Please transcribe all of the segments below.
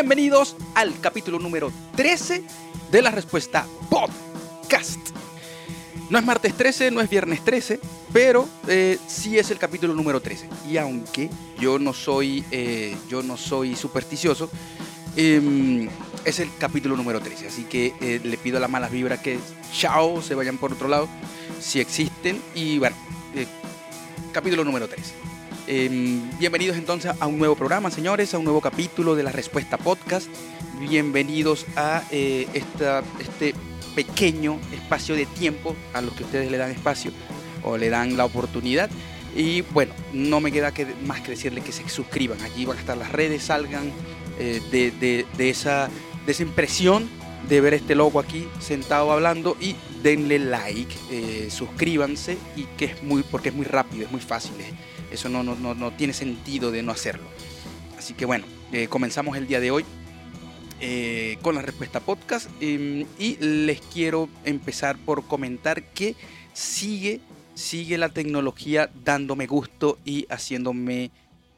Bienvenidos al capítulo número 13 de la respuesta podcast. No es martes 13, no es viernes 13, pero eh, sí es el capítulo número 13. Y aunque yo no soy, eh, yo no soy supersticioso, em, es el capítulo número 13. Así que eh, le pido a la malas vibras que chao, se vayan por otro lado, si existen. Y bueno, capítulo número 13. Em, bienvenidos entonces a un nuevo programa, señores, a un nuevo capítulo de la Respuesta Podcast. Bienvenidos a esta, este pequeño espacio de tiempo a los que ustedes le dan espacio o le dan la oportunidad. Y bueno, no me queda que, más que decirles que se suscriban. Allí van a estar las redes, salgan eh, de, de- de esa, de esa impresión de ver este loco aquí sentado hablando y denle like, eh, suscríbanse y que es muy, porque es muy rápido, es muy fácil. eh. Eso no, no, no, no tiene sentido de no hacerlo. Así que bueno, eh, comenzamos el día de hoy eh, con la respuesta podcast eh, y les quiero empezar por comentar que sigue, sigue la tecnología dándome gusto y haciéndome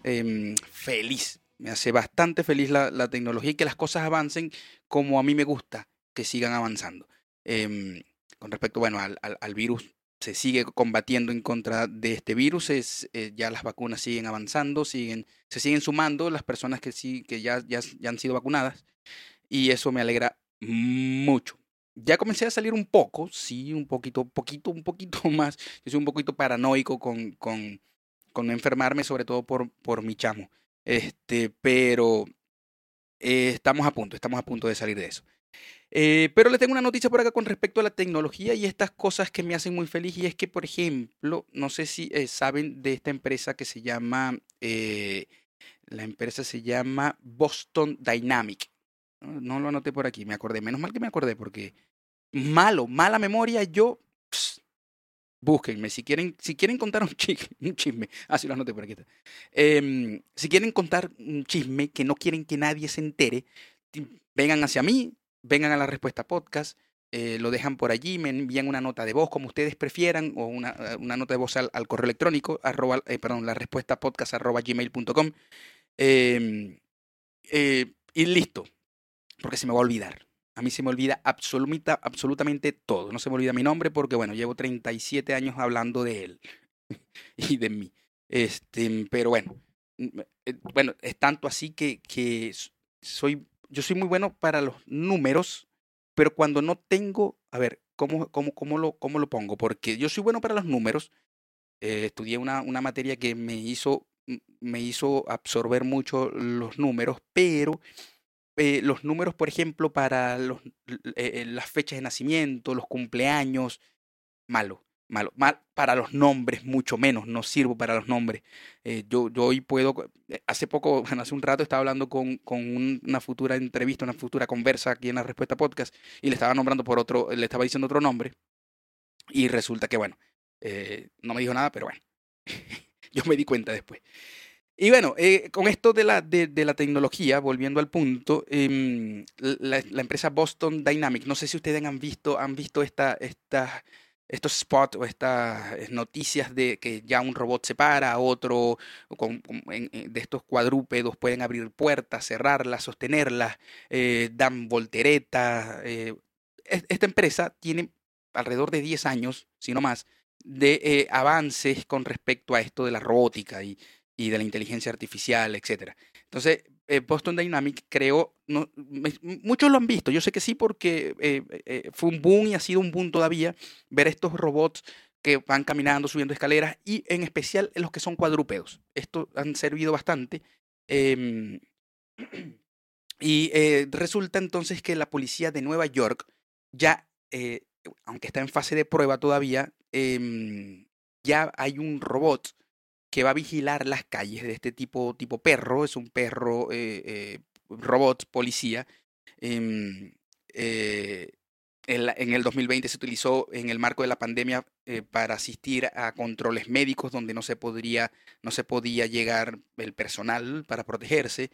em, feliz. Me hace bastante feliz la, la tecnología y que las cosas avancen como a mí me gusta que sigan avanzando. Em, con respecto, bueno, al, al- al virus, se sigue combatiendo en contra de este virus, es, eh, ya las vacunas siguen avanzando, siguen, se siguen sumando las personas que, sí, que ya, ya, ya han sido vacunadas y eso me alegra mucho. Ya comencé a salir un poco, sí, un poquito, poquito, un poquito más. Yo soy un poquito paranoico con, con, con enfermarme, sobre todo por, por mi chamo. Este, pero eh, estamos a punto, estamos a punto de salir de eso. Eh, pero le tengo una noticia por acá con respecto a la tecnología y estas cosas que me hacen muy feliz. Y es que, por ejemplo, no sé si eh, saben de esta empresa que se llama, la empresa se llama Boston Dynamic. No, lo anoté por aquí, me acordé. Menos mal que me acordé porque malo, mala memoria, yo... ps, búsquenme, si quieren, si quieren contar un chisme, ah, sí lo anoté por aquí. Em, si quieren contar un chisme que no quieren que nadie se entere, vengan hacia mí, vengan a la respuesta podcast, eh, lo dejan por allí, me envían una nota de voz como ustedes prefieran, o una, eh, una nota de voz al, correo electrónico, eh, perdón, la respuesta podcast arroba gmail.com. em, y listo, porque se me va a olvidar. A mí se me olvida absoluta, absolutamente todo. No se me olvida mi nombre porque, bueno, llevo 37 años hablando de él y de mí. Este, pero bueno, mm, eh, bueno, es tanto así que, que soy, yo soy muy bueno para los números, pero cuando no tengo, a ver, ¿cómo, cómo, cómo, lo, cómo lo pongo? Porque yo soy bueno para los números. eh, estudié una, una materia que me hizo, me hizo absorber mucho los números, pero eh, los números, por ejemplo, para los, eh, eh, las fechas de nacimiento, los cumpleaños, malo, malo. Mal para los nombres, mucho menos, no sirvo para los nombres. Eh, yo, yo hoy puedo, hace poco, hace un rato estaba hablando con, con un- una futura entrevista, una futura conversa aquí en la Respuesta Podcast, y le estaba nombrando por otro, le estaba diciendo otro nombre, y resulta que, bueno, no me dijo nada, pero bueno, yo me di cuenta después. Y bueno, eh, con esto de la, de, de la tecnología, volviendo al punto, em, la, la empresa Boston Dynamic, no sé si ustedes han visto, han visto esta, esta, estos spots o estas eh, noticias de que ya un robot se para, otro con, con- en- en- de estos cuadrúpedos pueden abrir puertas, cerrarlas, sostenerlas, eh, dan volteretas. eh, es- esta empresa tiene alrededor de 10 años, si no más, de eh, avances con respecto a esto de la robótica y, y de la inteligencia artificial, etcétera. Entonces, eh, Boston Dynamics creó, muchos lo han visto, yo sé que sí porque eh, eh, fue un boom y ha sido un boom todavía ver estos robots que van caminando, subiendo escaleras y en especial los que son cuadrúpedos. Estos han servido bastante. em, y eh, resulta entonces que la policía de Nueva York ya, eh, aunque está en fase de prueba todavía, em, ya hay un robot que va a vigilar las calles de este tipo, tipo perro, es un perro eh, eh, robot policía. em, eh, en, el 2020 se utilizó en el marco de la pandemia para asistir a controles médicos donde no se podría, no se podía llegar el personal para protegerse.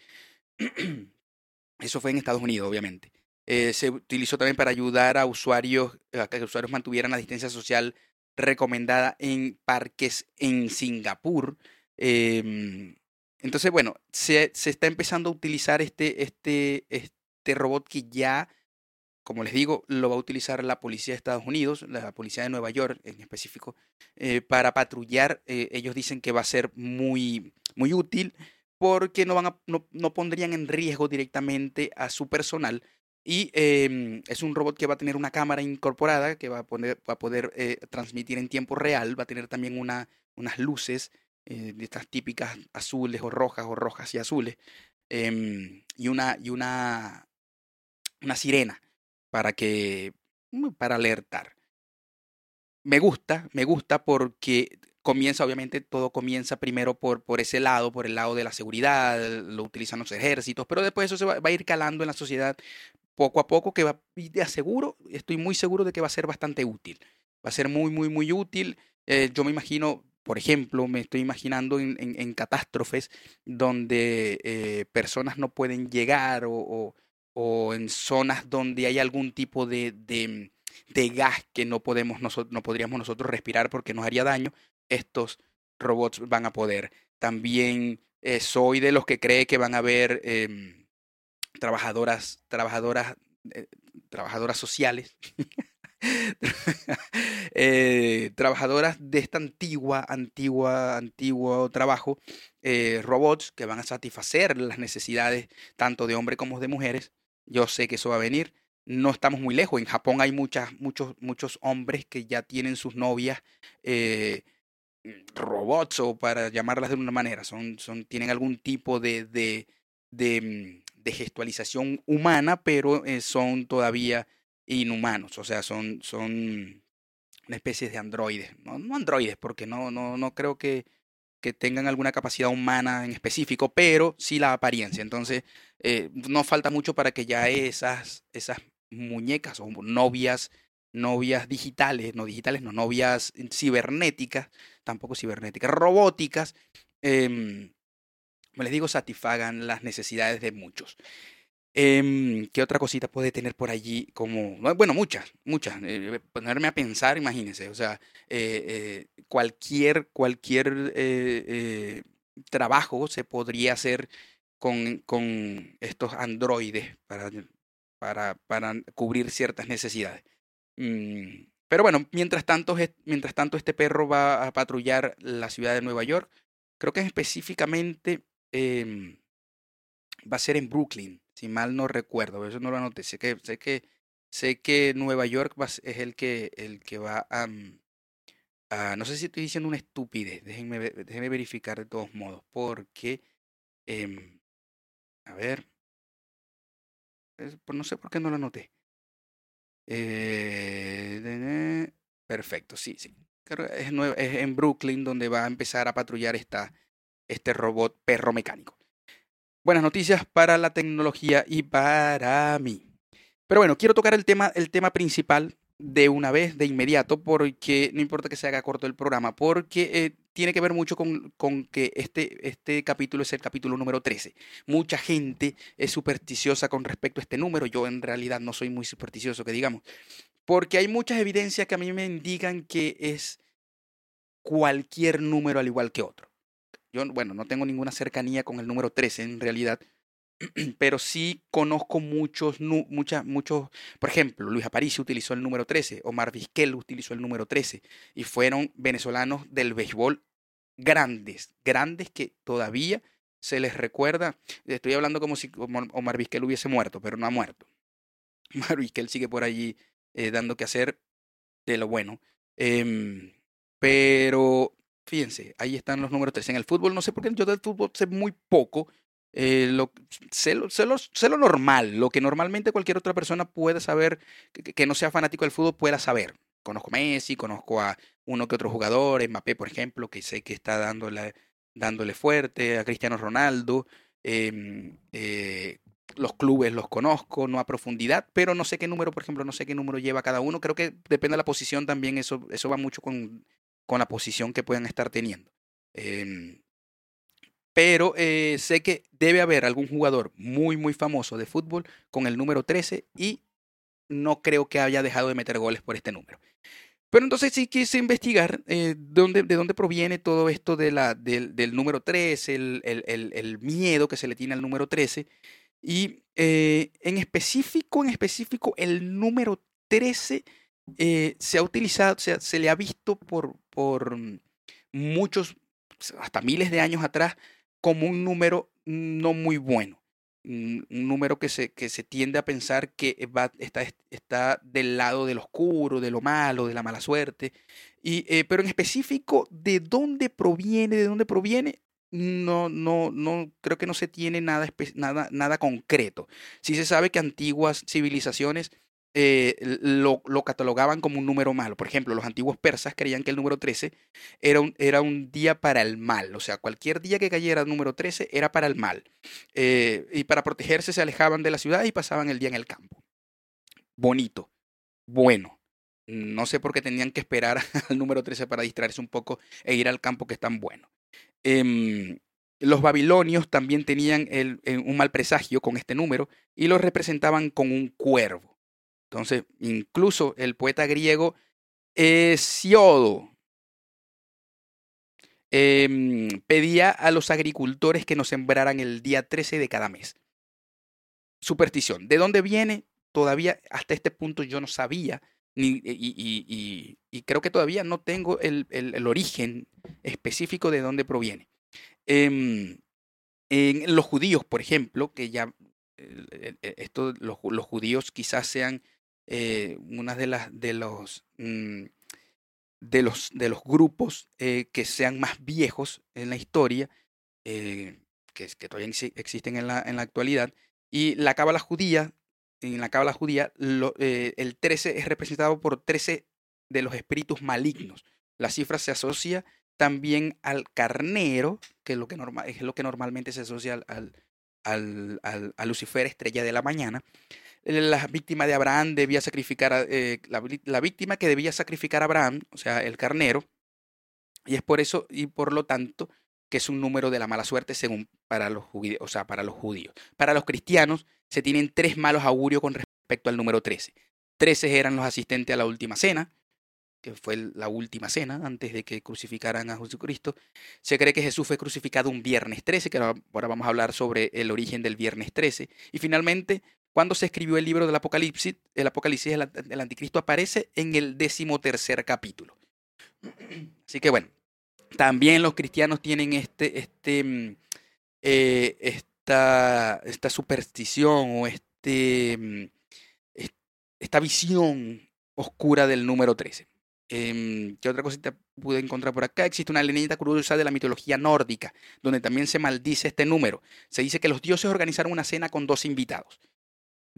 Eso fue en Estados Unidos, obviamente. Se utilizó también para ayudar a usuarios, a que usuarios mantuvieran la distancia social recomendada en parques en Singapur. Em, entonces, bueno, se, está empezando a utilizar este, este, este robot que ya, como les digo, lo va a utilizar la policía de Estados Unidos, la policía de Nueva York en específico, eh, para patrullar. Eh, ellos dicen que va a ser muy, muy útil porque no, van a, no, no pondrían en riesgo directamente a su personal y eh, es un robot que va a tener una cámara incorporada que va a, poner, va a poder eh, transmitir en tiempo real. Va a tener también una, unas luces eh, de estas típicas azules o rojas o rojas y azules. Em, y una, y una, una sirena para que mm, para alertar. Me gusta, me gusta porque comienza, obviamente, todo comienza primero por, por ese lado, por el lado de la seguridad, lo utilizan los ejércitos, pero después eso se va, a ir calando en la sociedad poco a poco que va, y te aseguro, estoy muy seguro de que va a ser bastante útil. Va a ser muy, muy, muy útil. Eh, yo me imagino, por ejemplo, me estoy imaginando en, en, en catástrofes donde eh, personas no pueden llegar o, o, en zonas donde hay algún tipo de, de, de gas que no, podemos nosotros, no podríamos nosotros respirar porque nos haría daño. Estos robots van a poder. También eh, soy de los que cree que van a haber... Eh, trabajadoras, trabajadoras, eh, trabajadoras sociales, eh, trabajadoras de esta antigua, antigua, antiguo trabajo, eh, robots que van a satisfacer las necesidades tanto de hombres como de mujeres. Yo sé que eso va a venir. No estamos muy lejos. En Japón hay muchas, muchos, muchos hombres que ya tienen sus novias robots o para llamarlas de una manera. Son, son, tienen algún tipo de, de, de mm, de gestualización humana, pero eh, son todavía inhumanos, o sea, son, son una especie de androides, no, no androides, porque no, no, no creo que, que tengan alguna capacidad humana en específico, pero sí la apariencia. Entonces, eh, no falta mucho para que ya esas, esas muñecas o novias, novias digitales, no digitales, no, novias cibernéticas, tampoco cibernéticas, robóticas, eh, como les digo, satisfagan las necesidades de muchos. Eh, ¿Qué otra cosita puede tener por allí? Como, bueno, muchas, muchas. Eh, ponerme a pensar, imagínense. O sea, eh, eh cualquier, cualquier eh, trabajo se podría hacer con, con estos androides para, para, para, cubrir ciertas necesidades. Mm, pero bueno, mientras tanto, mientras tanto, este perro va a patrullar la ciudad de Nueva York. Creo que específicamente eh, va a ser en Brooklyn, si mal no recuerdo, eso no lo anoté. Sé que, sé que, Nueva York va, es el que, el que va a, a, No sé si estoy diciendo una estupidez, déjenme, verificar de todos modos, porque. Eh, a ver. Pues no sé por qué no lo anoté. Eh, perfecto, sí, sí. Es en Brooklyn donde va a empezar a patrullar esta, este robot perro mecánico. Buenas noticias para la tecnología y para mí. Pero bueno, quiero tocar el tema, el tema principal de una vez, de inmediato, porque no importa que se haga corto el programa, porque eh, tiene que ver mucho con, con, que este, este capítulo es el capítulo número 13. Mucha gente es supersticiosa con respecto a este número, yo en realidad no soy muy supersticioso, que digamos, porque hay muchas evidencias que a mí me indican que es cualquier número al igual que otro. Yo, bueno, no tengo ninguna cercanía con el número 13 en realidad, pero sí conozco muchos, muchas, muchos, por ejemplo, Luis Aparicio utilizó el número 13, Omar Vizquel utilizó el número 13, y fueron venezolanos del béisbol grandes, grandes que todavía se les recuerda. Estoy hablando como si Omar Vizquel hubiese muerto, pero no ha muerto. Omar Vizquel sigue por allí eh, dando que hacer de lo bueno. Eh, pero Fíjense, ahí están los números 3. En el fútbol, no sé por qué yo del fútbol sé muy poco. Eh, lo, sé, lo, sé, lo, sé, lo, normal, lo que normalmente cualquier otra persona puede saber, que, no sea fanático del fútbol, pueda saber. Conozco a Messi, conozco a uno que otro jugador, Mbappé, por ejemplo, que sé que está dándole, dándole fuerte, a Cristiano Ronaldo. Eh, eh, los clubes los conozco, no a profundidad, pero no sé qué número, por ejemplo, no sé qué número lleva cada uno. Creo que depende de la posición también, eso, eso va mucho con con la posición que puedan estar teniendo. Eh, pero eh, sé que debe haber algún jugador muy, muy famoso de fútbol con el número 13 y no creo que haya dejado de meter goles por este número. Pero entonces sí quise investigar eh, dónde, de dónde proviene todo esto de la, del, número 13, el, el, el, miedo que se le tiene al número 13. Y eh, en específico, en específico, el número 13 eh, se ha utilizado, o sea, se le ha visto por, por muchos, hasta miles de años atrás, como un número no muy bueno un número que se, que se tiende a pensar que va, está, está del lado del oscuro, de lo malo, de la mala suerte. Y, eh, pero en específico, ¿de dónde proviene? ¿De dónde proviene? No, no, no, creo que no se tiene nada, nada, nada concreto. Sí se sabe que antiguas civilizaciones eh, lo, catalogaban como un número malo. Por ejemplo, los antiguos persas creían que el número 13 era un, día para el mal. O sea, cualquier día que cayera el número 13 era para el mal. Eh, y para protegerse se alejaban de la ciudad y pasaban el día en el campo. Bonito, bueno. No sé por qué tenían que esperar al número 13 para distraerse un poco e ir al campo que es tan bueno. Em, los babilonios también tenían eh, un mal presagio con este número y lo representaban con un cuervo. Entonces, incluso el poeta griego Hesiodo em, pedía a los agricultores que nos sembraran el día 13 de cada mes. Superstición. ¿De dónde viene? Todavía hasta este punto yo no sabía ni, y, creo que todavía no tengo el, origen específico de dónde proviene. Em, en los judíos, por ejemplo, que ya esto, los, los judíos quizás sean eh, de las de los mm, de los de los grupos eh, que sean más viejos en la historia eh, que, que, todavía existen en la, en la actualidad y la cábala judía en la cábala judía lo, el 13 es representado por 13 de los espíritus malignos. La cifra se asocia también al carnero que es lo que, normal, es lo que normalmente se asocia al, al, al, al Lucifer estrella de la mañana la víctima de Abraham debía sacrificar, eh, la, víctima que debía sacrificar a Abraham, o sea, el carnero, y es por eso y por lo tanto que es un número de la mala suerte según para los judíos, o sea, para los judíos. Para los cristianos se tienen tres malos augurios con respecto al número 13. Trece eran los asistentes a la última cena, que fue la última cena antes de que crucificaran a Jesucristo. Se cree que Jesús fue crucificado un viernes 13, que ahora vamos a hablar sobre el origen del viernes 13. Y finalmente, cuando se escribió el libro del Apocalipsis, el Apocalipsis del Anticristo aparece en el decimotercer capítulo. Así que bueno, también los cristianos tienen este, este, mm, eh, esta, esta superstición o este, mm, esta visión oscura del número 13. Em, ¿Qué otra cosita pude encontrar por acá? Existe una leyenda curiosa de la mitología nórdica, donde también se maldice este número. Se dice que los dioses organizaron una cena con dos invitados.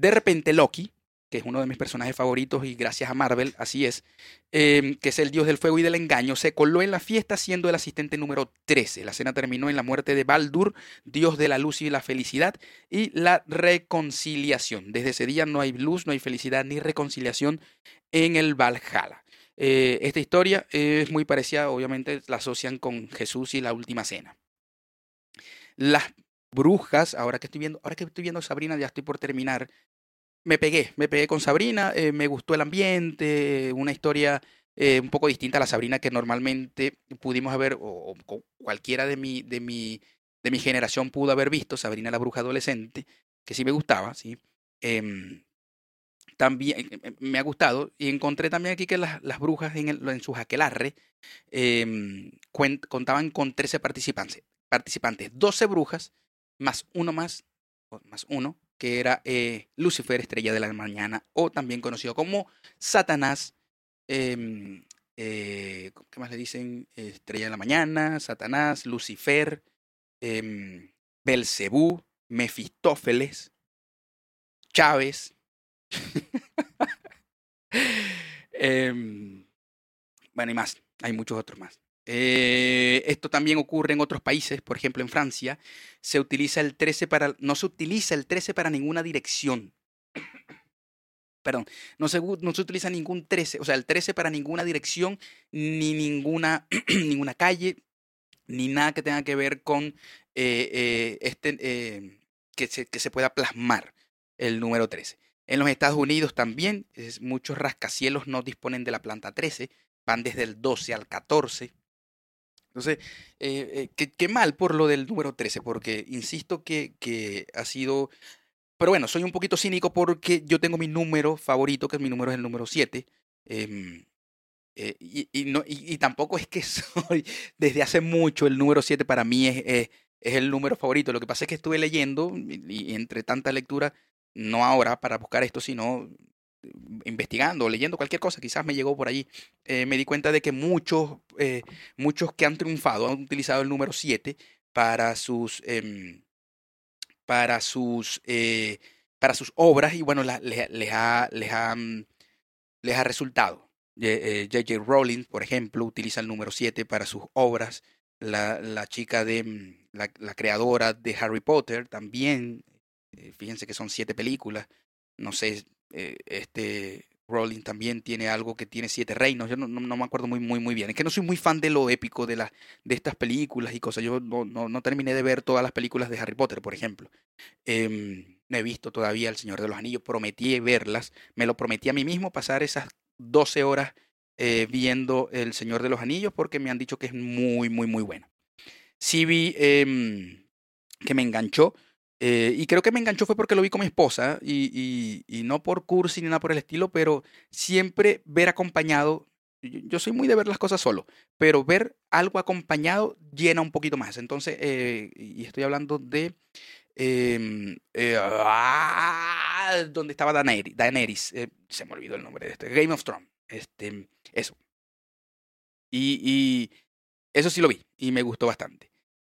De repente Loki, que es uno de mis personajes favoritos y gracias a Marvel, así es, em, que es el dios del fuego y del engaño, se coló en la fiesta siendo el asistente número 13. La cena terminó en la muerte de Baldur, dios de la luz y la felicidad, y la reconciliación. Desde ese día no hay luz, no hay felicidad ni reconciliación en el Valhalla. Eh, esta historia es muy parecida, obviamente la asocian con Jesús y la última cena. Las brujas, ahora que estoy viendo, ahora que estoy viendo Sabrina, ya estoy por terminar me pegué, me pegué con Sabrina, eh, me gustó el ambiente, una historia eh, un poco distinta a la Sabrina que normalmente pudimos haber, o, cualquiera de mi, de, mi, de mi generación pudo haber visto, Sabrina la bruja adolescente, que sí me gustaba, sí. Em, también eh, me ha gustado y encontré también aquí que las, las brujas en, el, en su jaquelarre em, contaban con 13 participantes, participantes, 12 brujas más uno más, más uno, que era eh, Lucifer, estrella de la mañana, o también conocido como Satanás. Em, eh, ¿Qué más le dicen? Estrella de la mañana, Satanás, Lucifer, eh, Belcebú, Mefistófeles, Chávez. Em, bueno, y más, hay muchos otros más. Eh, esto también ocurre en otros países, por ejemplo en Francia, se utiliza el 13 para, no se utiliza el 13 para ninguna dirección. Perdón, no se, no se utiliza ningún 13, o sea, el 13 para ninguna dirección, ni ninguna, ninguna calle, ni nada que tenga que ver con este, que, se, que se pueda plasmar el número 13. En los Estados Unidos también, muchos rascacielos no disponen de la planta 13, van desde el 12 al 14. Entonces, eh, eh, qué, mal por lo del número 13, porque insisto que, que, ha sido... Pero bueno, soy un poquito cínico porque yo tengo mi número favorito, que es mi número es el número 7. Em, eh, y, no, y, tampoco es que soy desde hace mucho el número 7 para mí es, es, el número favorito. Lo que pasa es que estuve leyendo y entre tanta lectura no ahora para buscar esto, sino investigando leyendo cualquier cosa, quizás me llegó por allí, eh, me di cuenta de que muchos, eh, muchos que han triunfado han utilizado el número 7 para sus, em, para sus, eh, para sus obras y bueno, les, ha, les, ha, les ha resultado. J.J. Rowling, por ejemplo, utiliza el número 7 para sus obras. La, la chica de mm, la, la, creadora de Harry Potter también fíjense que son siete películas. No sé, eh, este Rowling también tiene algo que tiene siete reinos. Yo no, no, me acuerdo muy, muy, muy bien. Es que no soy muy fan de lo épico de, la, de estas películas y cosas. Yo no, no, terminé de ver todas las películas de Harry Potter, por ejemplo. Eh, no he visto todavía El Señor de los Anillos. Prometí verlas. Me lo prometí a mí mismo pasar esas 12 horas eh, viendo El Señor de los Anillos porque me han dicho que es muy, muy, muy bueno. Sí vi em, que me enganchó eh, y creo que me enganchó fue porque lo vi con mi esposa y, y, no por cursi ni nada por el estilo, pero siempre ver acompañado, yo, soy muy de ver las cosas solo, pero ver algo acompañado llena un poquito más. Entonces, eh, y estoy hablando de... Eh, ah, donde estaba Daenerys, Daenerys se me olvidó el nombre de este, Game of Thrones, este, eso. Y, eso sí lo vi y me gustó bastante.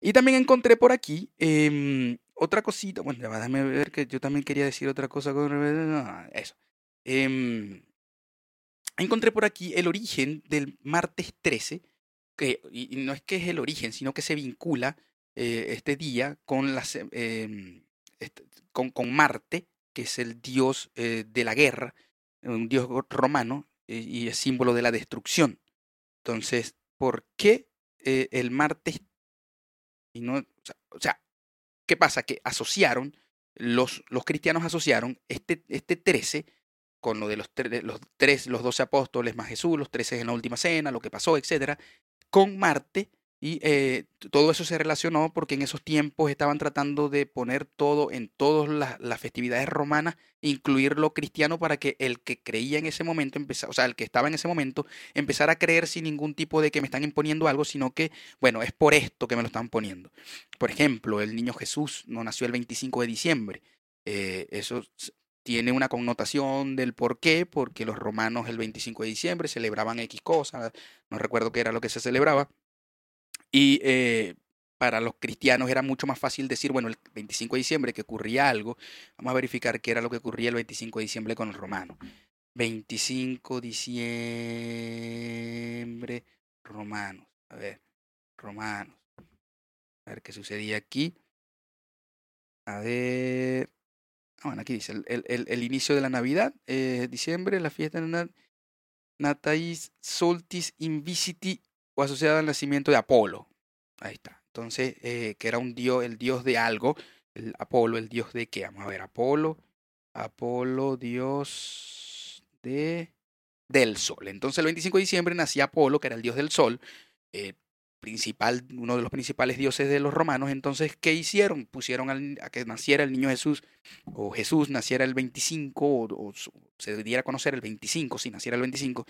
Y también encontré por aquí eh, otra cosita, bueno, déjame ver que yo también quería decir otra cosa con eso. Em, encontré por aquí el origen del martes 13, que y no es que es el origen, sino que se vincula eh, este día con, las, em, con, con, Marte, que es el dios eh, de la guerra, un dios romano eh, y es símbolo de la destrucción. Entonces, ¿por qué el martes? Y no, o sea, ¿Qué pasa? Que asociaron, los, los cristianos asociaron este, este 13 con lo de los, los tres, los doce apóstoles más Jesús, los trece en la última cena, lo que pasó, etcétera, con Marte y eh, todo eso se relacionó porque en esos tiempos estaban tratando de poner todo en todas las, festividades romanas, incluir lo cristiano para que el que creía en ese momento, empezara, o sea, el que estaba en ese momento, empezara a creer sin ningún tipo de que me están imponiendo algo, sino que, bueno, es por esto que me lo están poniendo. Por ejemplo, el niño Jesús no nació el 25 de diciembre. Eh, eso tiene una connotación del por qué, porque los romanos el 25 de diciembre celebraban X cosas, no recuerdo qué era lo que se celebraba y eh, para los cristianos era mucho más fácil decir, bueno, el 25 de diciembre que ocurría algo, vamos a verificar qué era lo que ocurría el 25 de diciembre con los romanos. 25 de diciembre, romanos. A ver, romanos. A ver qué sucedía aquí. A ver. Ah, bueno, aquí dice el, el, el inicio de la Navidad, eh, diciembre, la fiesta de Natais Soltis Asociado al nacimiento de Apolo. Ahí está. Entonces, eh, que era un dios, el dios de algo. El Apolo, el dios de qué? Vamos a ver, Apolo. Apolo, dios de del sol. Entonces, el 25 de diciembre nacía Apolo, que era el dios del sol. Eh, principal, uno de los principales dioses de los romanos. Entonces, ¿qué hicieron? Pusieron a que naciera el niño Jesús, o Jesús naciera el 25, o, se diera a conocer el 25, si naciera el 25,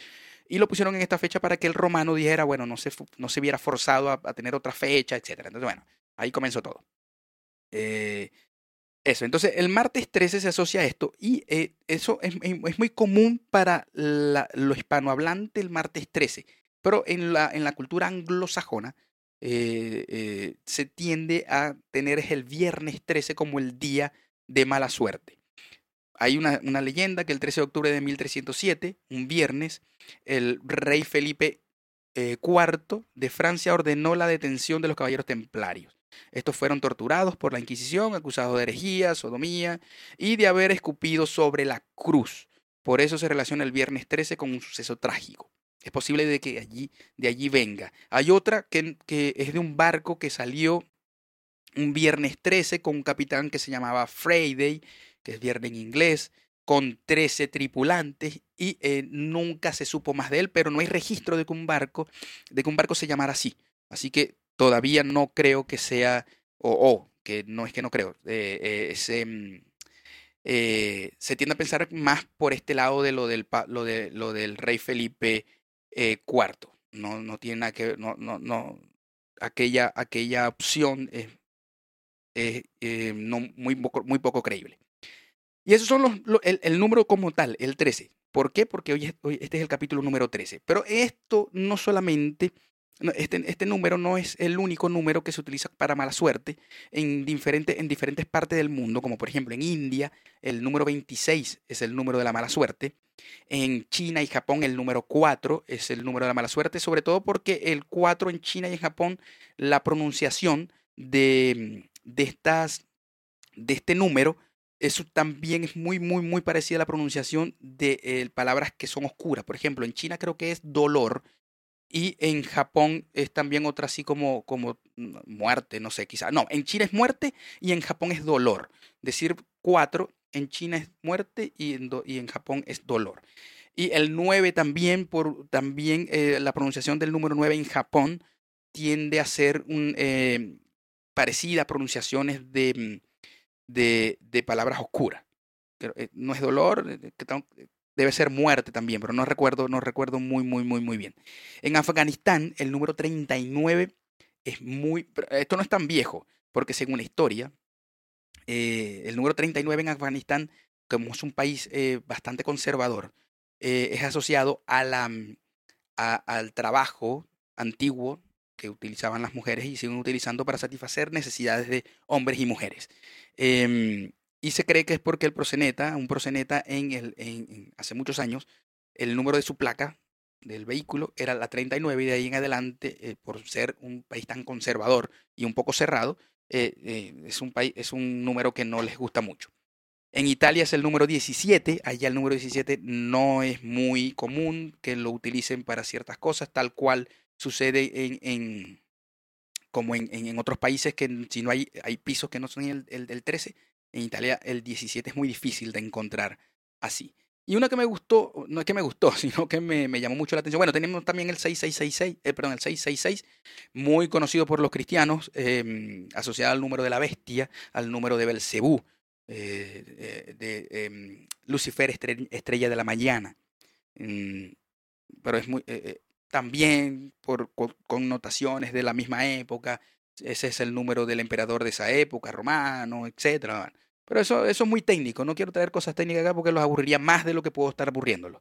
y lo pusieron en esta fecha para que el romano dijera, bueno, no se, no se viera forzado a, tener otra fecha, etc. Entonces, bueno, ahí comenzó todo. Eh, eso, entonces el martes 13 se asocia a esto y eh, eso es, muy común para la, lo hispanohablante el martes 13 pero en la, en la cultura anglosajona eh, se tiende a tener el viernes 13 como el día de mala suerte. Hay una, leyenda que el 13 de octubre de 1307, un viernes, el rey Felipe IV eh, de Francia ordenó la detención de los caballeros templarios. Estos fueron torturados por la Inquisición, acusados de herejía, sodomía y de haber escupido sobre la cruz. Por eso se relaciona el viernes 13 con un suceso trágico. Es posible de que allí, de allí venga. Hay otra que, que es de un barco que salió un viernes 13 con un capitán que se llamaba Friday, que es viernes en inglés, con 13 tripulantes y eh, nunca se supo más de él, pero no hay registro de que un barco, de que un barco se llamara así. Así que todavía no creo que sea, o, que no es que no creo, eh, eh, mm, se tiende a pensar más por este lado de lo del, lo de, lo del rey Felipe IV. No, no tiene nada que no, no, no, aquella, aquella opción es, no, muy, muy poco creíble. Y esos son los, el, número como tal, el 13. ¿Por qué? Porque hoy, este es el capítulo número 13. Pero esto no solamente, este, este número no es el único número que se utiliza para mala suerte en, diferente, en diferentes partes del mundo, como por ejemplo en India, el número 26 es el número de la mala suerte. En China y Japón el número 4 es el número de la mala suerte, sobre todo porque el 4 en China y en Japón, la pronunciación de, de, estas, de este número eso también es muy, muy, muy parecida a la pronunciación de eh, palabras que son oscuras. Por ejemplo, en China creo que es dolor y en Japón es también otra así como, como mm, muerte, no sé, quizá. No, en China es muerte y en Japón es dolor. Decir cuatro, en China es muerte y en, y en Japón es dolor. Y el 9 también, por, también eh, la pronunciación del número 9 en Japón tiende a ser un, eh, parecida a pronunciaciones de mm, de, palabras oscuras. Eh, no es dolor, eh, debe ser muerte también, pero no recuerdo, no recuerdo muy, muy, muy, muy bien. En Afganistán, el número 39 es muy... Esto no es tan viejo, porque según la historia, eh, el número 39 en Afganistán, como es un país bastante conservador, es asociado a la, mm, al trabajo antiguo que utilizaban las mujeres y siguen utilizando para satisfacer necesidades de hombres y mujeres. Em, y se cree que es porque el proseneta, un proseneta en el, en, hace muchos años, el número de su placa del vehículo era la 39 y de ahí en adelante, eh, por ser un país tan conservador y un poco cerrado, eh, eh, es, un país, es un número que no les gusta mucho. En Italia es el número 17, allá el número 17 no es muy común que lo utilicen para ciertas cosas, tal cual sucede en, en como en, en, otros países que si no hay, hay pisos que no son el, el del 13, en Italia el 17 es muy difícil de encontrar así. Y una que me gustó, no es que me gustó, sino que me, me llamó mucho la atención. Bueno, tenemos también el 6666, eh, perdón, el 666, muy conocido por los cristianos, eh, asociado al número de la bestia, al número de Belcebú, eh, eh de em, Lucifer, estrella de la mañana. Mm, pero es muy, eh, también por connotaciones de la misma época. Ese es el número del emperador de esa época, romano, etc. Pero eso, eso es muy técnico. No quiero traer cosas técnicas acá porque los aburriría más de lo que puedo estar aburriéndolos.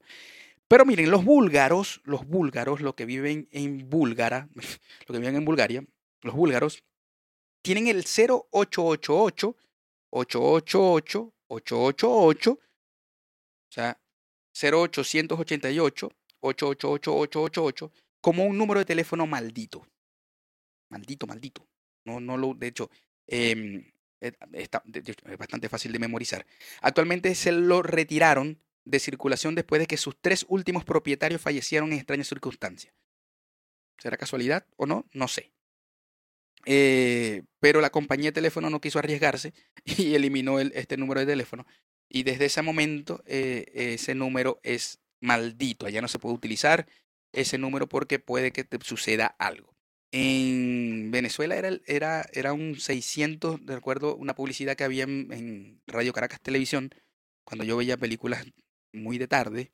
Pero miren, los búlgaros, los búlgaros, los que viven en Búlgara, los que viven en Bulgaria, los búlgaros, tienen el 0888 888 888, o sea, 0888 888 como un número de teléfono maldito. Maldito, maldito. No, no lo, de hecho, eh, está, es bastante fácil de memorizar. Actualmente se lo retiraron de circulación después de que sus tres últimos propietarios fallecieron en extrañas circunstancias. ¿Será casualidad o no? No sé. Eh, pero la compañía de teléfono no quiso arriesgarse y eliminó el, este número de teléfono. Y desde ese momento eh, ese número es maldito. Allá no se puede utilizar ese número porque puede que te suceda algo. En Venezuela era, era, era un 600, de acuerdo, una publicidad que había en, Radio Caracas Televisión, cuando yo veía películas muy de tarde,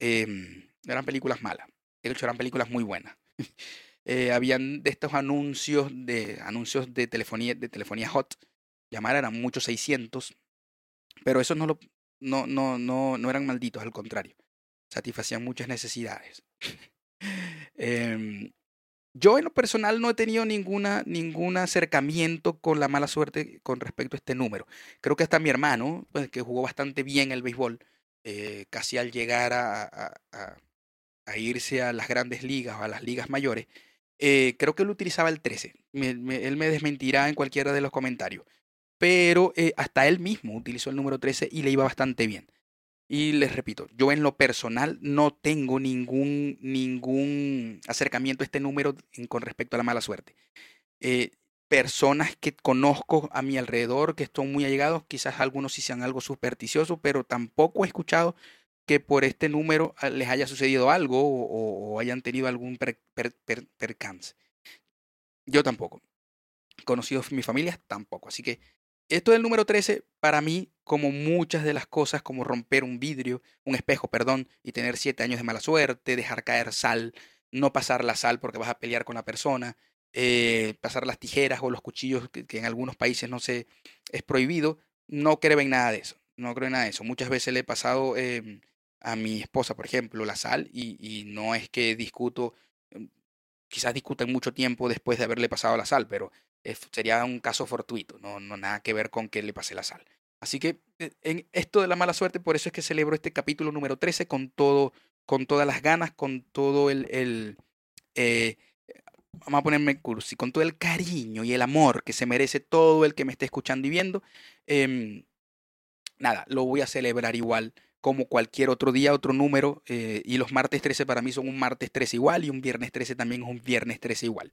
eh, eran películas malas. De hecho, eran películas muy buenas. eh, habían de estos anuncios de anuncios de telefonía, de telefonía hot, llamar eran muchos 600, pero esos no, lo, no, no, no, no eran malditos, al contrario satisfacían muchas necesidades. eh, yo en lo personal no he tenido ninguna, ningún acercamiento con la mala suerte con respecto a este número. Creo que hasta mi hermano, pues, que jugó bastante bien el béisbol, eh, casi al llegar a, irse a las grandes ligas o a las ligas mayores, eh, creo que él utilizaba el 13. él me desmentirá en cualquiera de los comentarios. Pero eh, hasta él mismo utilizó el número 13 y le iba bastante bien. Y les repito, yo en lo personal no tengo ningún, ningún acercamiento a este número con respecto a la mala suerte. Eh, personas que conozco a mi alrededor, que están muy allegados, quizás algunos sí sean algo supersticiosos, pero tampoco he escuchado que por este número ah, les haya sucedido algo o, hayan tenido algún percance. Yo tampoco. Conocidos mi familia tampoco. Así que esto del número 13, para mí, como muchas de las cosas, como romper un vidrio, un espejo, perdón, y tener siete años de mala suerte, dejar caer sal, no pasar la sal porque vas a pelear con la persona, eh, pasar las tijeras o los cuchillos, que, en algunos países no se es prohibido, no creo en nada de eso. No creo en nada de eso. Muchas veces le he pasado em, a mi esposa, por ejemplo, la sal, y, no es que discuto, em, quizás discutan mucho tiempo después de haberle pasado la sal, pero sería un caso fortuito, no, no nada que ver con que le pase la sal. Así que eh, en esto de la mala suerte, por eso es que celebro este capítulo número 13 con todo, con todas las ganas, con todo el, el eh, vamos a ponerme cursi, con todo el cariño y el amor que se merece todo el que me esté escuchando y viendo. Em, nada, lo voy a celebrar igual como cualquier otro día, otro número. Eh, y los martes 13 para mí son un martes 13 igual y un viernes 13 también es un viernes 13 igual.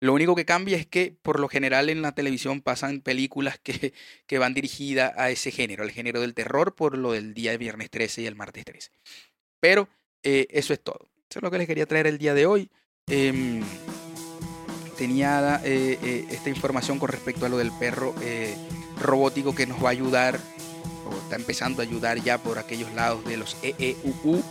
Lo único que cambia es que por lo general en la televisión pasan películas que, que van dirigidas a ese género, al género del terror, por lo del día de viernes 13 y el martes 13. Pero eh, eso es todo. Eso es lo que les quería traer el día de hoy. Em, tenía eh, esta información con respecto a lo del perro robótico que nos va a ayudar está empezando a ayudar ya por aquellos lados de los EEUU.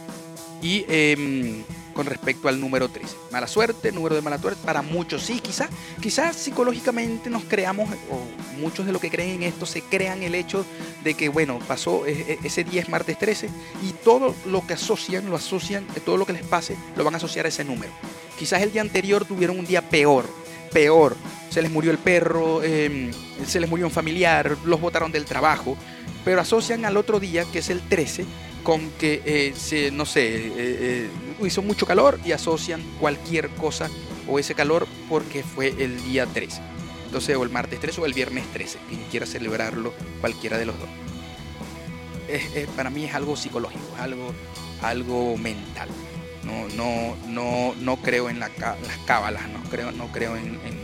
Y em, con respecto al número 13, mala suerte, número de mala suerte, para muchos sí, quizás quizás psicológicamente nos creamos, o muchos de los que creen en esto se crean el hecho de que, bueno, pasó e, e, ese día es martes 13 y todo lo que asocian, lo asocian, todo lo que les pase, lo van a asociar a ese número. Quizás el día anterior tuvieron un día peor, peor, se les murió el perro, em, se les murió un familiar, los botaron del trabajo, pero asocian al otro día, que es el 13, con que, eh, se, no sé, eh, eh, hizo mucho calor y asocian cualquier cosa o ese calor porque fue el día 13. Entonces, o el martes 13 o el viernes 13, quien quiera celebrarlo, cualquiera de los dos. para mí es algo psicológico, algo, algo mental. No, no, no, no creo en las cábalas, no creo, no creo en, en,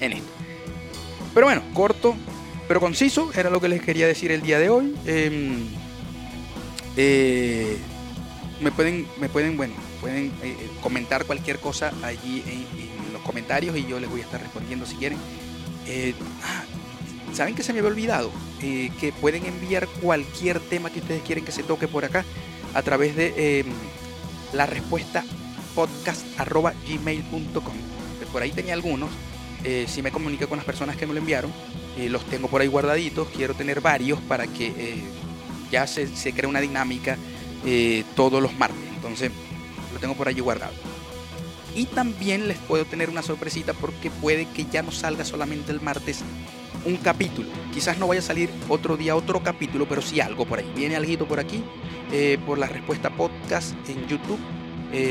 en esto. Pero bueno, corto, pero conciso, era lo que les quería decir el día de hoy. Em, eh, me pueden, me pueden, bueno, pueden eh, eh, comentar cualquier cosa allí en, los comentarios y yo les voy a estar respondiendo si quieren. ¿Saben que se me había olvidado? que pueden enviar cualquier tema que ustedes quieren que se toque por acá a través de la respuesta podcast.gmail.com. Por ahí tenía algunos. si me comuniqué con las personas que me lo enviaron los tengo por ahí guardaditos, quiero tener varios para que ya se, se cree una dinámica eh, todos los martes. Entonces, lo tengo por allí guardado. Y también les puedo tener una sorpresita porque puede que ya no salga solamente el martes un capítulo. Quizás no vaya a salir otro día otro capítulo, pero sí algo por ahí. Viene algo por aquí, por la respuesta podcast en YouTube.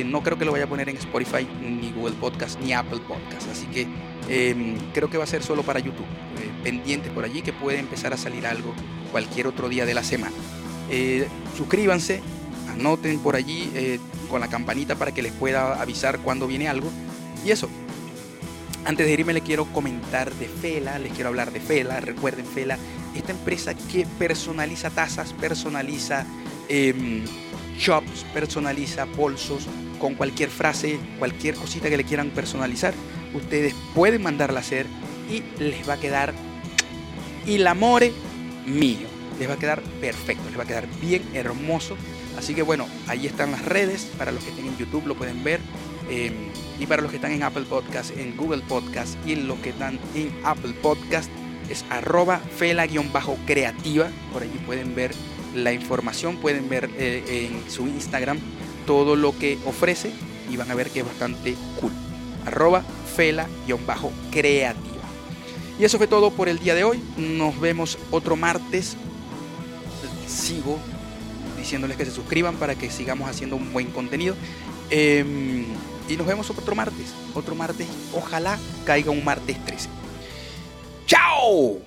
no creo que lo vaya a poner en Spotify, ni Google Podcast, ni Apple Podcast. Así que Em, creo que va a ser solo para YouTube. Eh, pendientes por allí que puede empezar a salir algo cualquier otro día de la semana. Eh, suscríbanse, anoten por allí eh, con la campanita para que les pueda avisar cuando viene algo. Y eso. Antes de irme le quiero comentar de Fela, les quiero hablar de Fela. Recuerden Fela, esta empresa que personaliza tazas, personaliza em, shops, personaliza bolsos con cualquier frase, cualquier cosita que le quieran personalizar ustedes pueden mandarla a hacer y les va a quedar el amore mío. Les va a quedar perfecto, les va a quedar bien hermoso. Así que bueno, ahí están las redes. Para los que estén en YouTube lo pueden ver. Em, y para los que están en Apple Podcast, en Google Podcast y en los que están en Apple Podcast es arroba fela-creativa. Por allí pueden ver la información, pueden ver eh, en su Instagram todo lo que ofrece y van a ver que es bastante cool. Arroba fela-creativa. Y eso fue todo por el día de hoy. Nos vemos otro martes. Sigo diciéndoles que se suscriban para que sigamos haciendo un buen contenido. Em, y nos vemos otro martes. Otro martes. Ojalá caiga un martes 13. ¡Chao!